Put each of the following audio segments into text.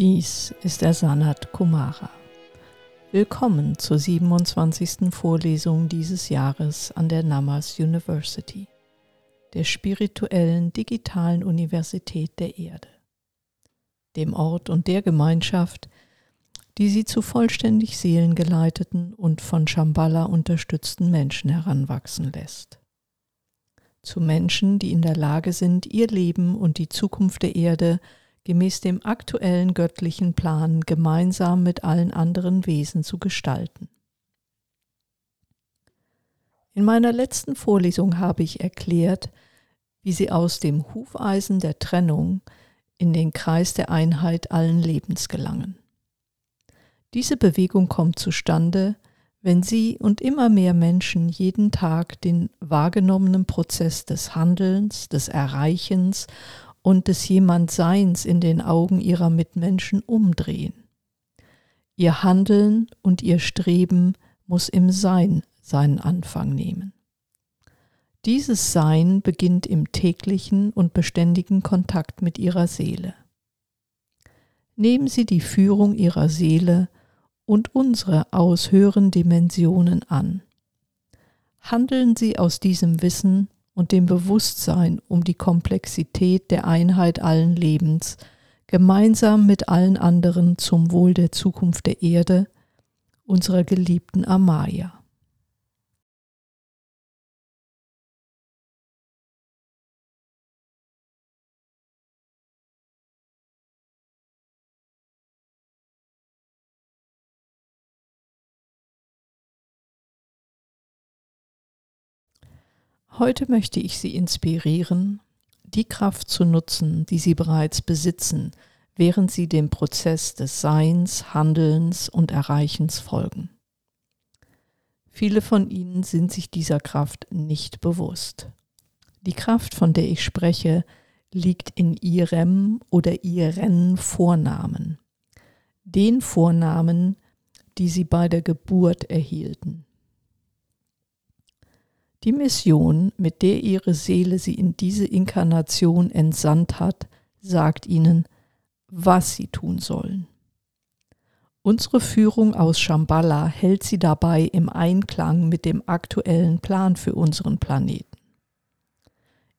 Dies ist der Sanat Kumara. Willkommen zur 27. Vorlesung dieses Jahres an der Namas University, der spirituellen digitalen Universität der Erde, dem Ort und der Gemeinschaft, die sie zu vollständig seelengeleiteten und von Shambhala unterstützten Menschen heranwachsen lässt. Zu Menschen, die in der Lage sind, ihr Leben und die Zukunft der Erde gemäß dem aktuellen göttlichen Plan gemeinsam mit allen anderen Wesen zu gestalten. In meiner letzten Vorlesung habe ich erklärt, wie sie aus dem Hufeisen der Trennung in den Kreis der Einheit allen Lebens gelangen. Diese Bewegung kommt zustande, wenn Sie und immer mehr Menschen jeden Tag den wahrgenommenen Prozess des Handelns, des Erreichens und des Jemandseins in den Augen ihrer Mitmenschen umdrehen. Ihr Handeln und ihr Streben muss im Sein seinen Anfang nehmen. Dieses Sein beginnt im täglichen und beständigen Kontakt mit ihrer Seele. Nehmen Sie die Führung Ihrer Seele und unsere aus höheren Dimensionen an. Handeln Sie aus diesem Wissen und dem Bewusstsein um die Komplexität der Einheit allen Lebens, gemeinsam mit allen anderen zum Wohl der Zukunft der Erde, unserer geliebten Amaya. Heute möchte ich Sie inspirieren, die Kraft zu nutzen, die Sie bereits besitzen, während Sie dem Prozess des Seins, Handelns und Erreichens folgen. Viele von Ihnen sind sich dieser Kraft nicht bewusst. Die Kraft, von der ich spreche, liegt in Ihrem oder Ihren Vornamen, den Vornamen, die Sie bei der Geburt erhielten. Die Mission, mit der ihre Seele sie in diese Inkarnation entsandt hat, sagt ihnen, was sie tun sollen. Unsere Führung aus Shambhala hält sie dabei im Einklang mit dem aktuellen Plan für unseren Planeten.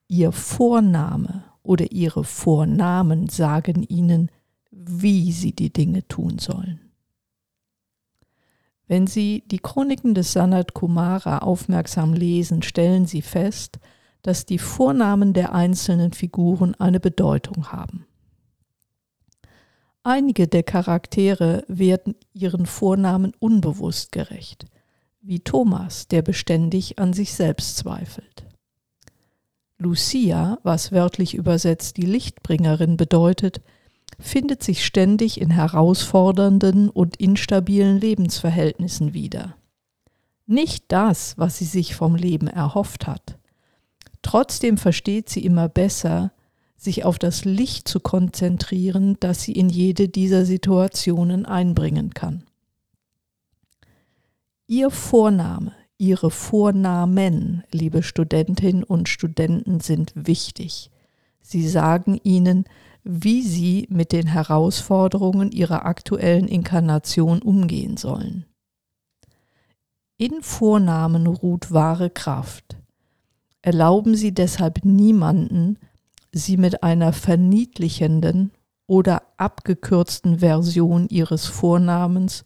Ihr Vorname oder ihre Vornamen sagen ihnen, wie sie die Dinge tun sollen. Wenn Sie die Chroniken des Sanat Kumara aufmerksam lesen, stellen Sie fest, dass die Vornamen der einzelnen Figuren eine Bedeutung haben. Einige der Charaktere werden ihren Vornamen unbewusst gerecht, wie Thomas, der beständig an sich selbst zweifelt. Lucia, was wörtlich übersetzt die Lichtbringerin bedeutet, findet sich ständig in herausfordernden und instabilen Lebensverhältnissen wieder. Nicht das, was sie sich vom Leben erhofft hat. Trotzdem versteht sie immer besser, sich auf das Licht zu konzentrieren, das sie in jede dieser Situationen einbringen kann. Ihr Vorname, Ihre Vornamen, liebe Studentinnen und Studenten, sind wichtig. Sie sagen Ihnen, wie sie mit den Herausforderungen ihrer aktuellen Inkarnation umgehen sollen. In Vornamen ruht wahre Kraft. Erlauben Sie deshalb niemanden, Sie mit einer verniedlichenden oder abgekürzten Version Ihres Vornamens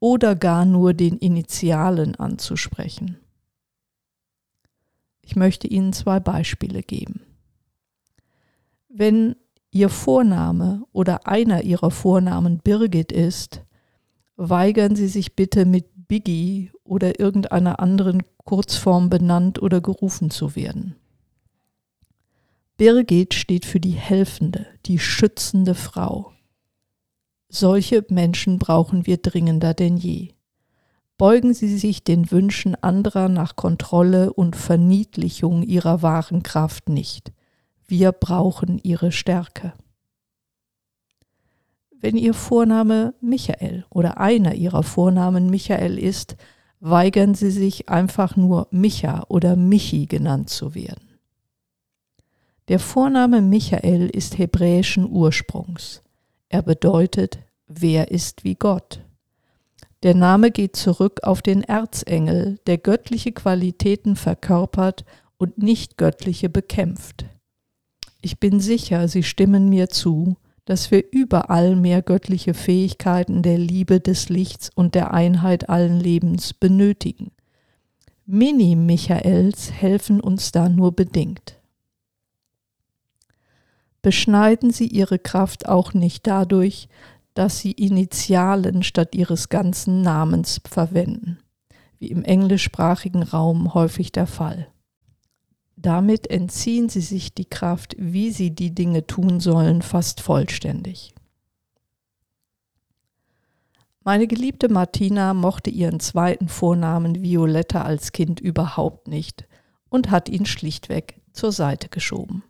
oder gar nur den Initialen anzusprechen. Ich möchte Ihnen zwei Beispiele geben. Wenn Ihr Vorname oder einer Ihrer Vornamen Birgit ist, weigern Sie sich bitte mit Biggie oder irgendeiner anderen Kurzform benannt oder gerufen zu werden. Birgit steht für die helfende, die schützende Frau. Solche Menschen brauchen wir dringender denn je. Beugen Sie sich den Wünschen anderer nach Kontrolle und Verniedlichung Ihrer wahren Kraft nicht. Wir brauchen ihre Stärke. Wenn Ihr Vorname Michael oder einer Ihrer Vornamen Michael ist, weigern Sie sich einfach nur Micha oder Michi genannt zu werden. Der Vorname Michael ist hebräischen Ursprungs. Er bedeutet, wer ist wie Gott? Der Name geht zurück auf den Erzengel, der göttliche Qualitäten verkörpert und nicht göttliche bekämpft. Ich bin sicher, Sie stimmen mir zu, dass wir überall mehr göttliche Fähigkeiten der Liebe, des Lichts und der Einheit allen Lebens benötigen. Mini-Michaels helfen uns da nur bedingt. Beschneiden Sie Ihre Kraft auch nicht dadurch, dass sie Initialen statt ihres ganzen Namens verwenden, wie im englischsprachigen Raum häufig der Fall. Damit entziehen sie sich die Kraft, wie sie die Dinge tun sollen, fast vollständig. Meine geliebte Martina mochte ihren zweiten Vornamen Violetta als Kind überhaupt nicht und hat ihn schlichtweg zur Seite geschoben.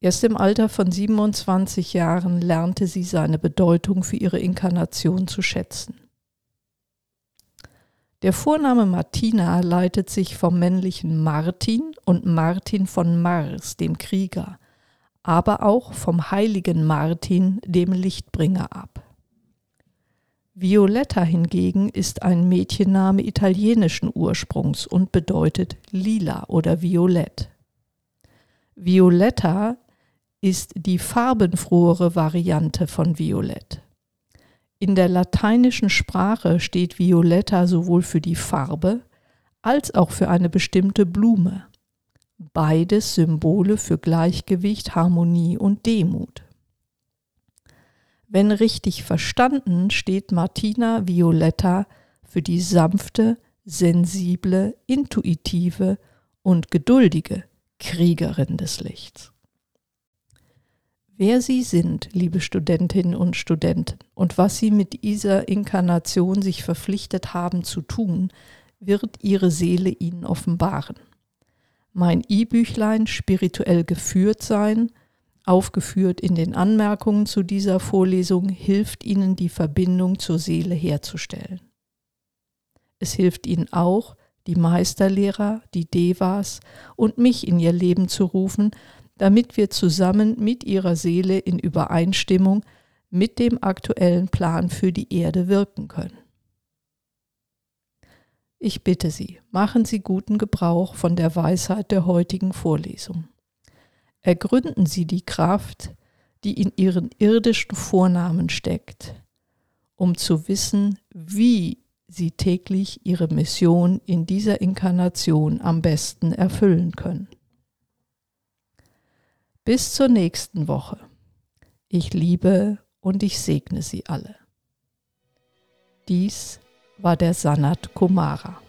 Erst im Alter von 27 Jahren lernte sie seine Bedeutung für ihre Inkarnation zu schätzen. Der Vorname Martina leitet sich vom männlichen Martin und Martin von Mars, dem Krieger, aber auch vom heiligen Martin, dem Lichtbringer ab. Violetta hingegen ist ein Mädchenname italienischen Ursprungs und bedeutet lila oder violett. Violetta ist die farbenfrohere Variante von Violett. In der lateinischen Sprache steht Violetta sowohl für die Farbe als auch für eine bestimmte Blume. Beides Symbole für Gleichgewicht, Harmonie und Demut. Wenn richtig verstanden, steht Martina Violetta für die sanfte, sensible, intuitive und geduldige Kriegerin des Lichts. Wer Sie sind, liebe Studentinnen und Studenten, und was Sie mit dieser Inkarnation sich verpflichtet haben zu tun, wird Ihre Seele Ihnen offenbaren. Mein E-Büchlein Spirituell geführt sein, aufgeführt in den Anmerkungen zu dieser Vorlesung, hilft Ihnen die Verbindung zur Seele herzustellen. Es hilft Ihnen auch, die Meisterlehrer, die Devas und mich in Ihr Leben zu rufen, damit wir zusammen mit ihrer Seele in Übereinstimmung mit dem aktuellen Plan für die Erde wirken können. Ich bitte Sie, machen Sie guten Gebrauch von der Weisheit der heutigen Vorlesung. Ergründen Sie die Kraft, die in Ihren irdischen Vornamen steckt, um zu wissen, wie Sie täglich Ihre Mission in dieser Inkarnation am besten erfüllen können. Bis zur nächsten Woche. Ich liebe und ich segne Sie alle. Dies war der Sanat Kumara.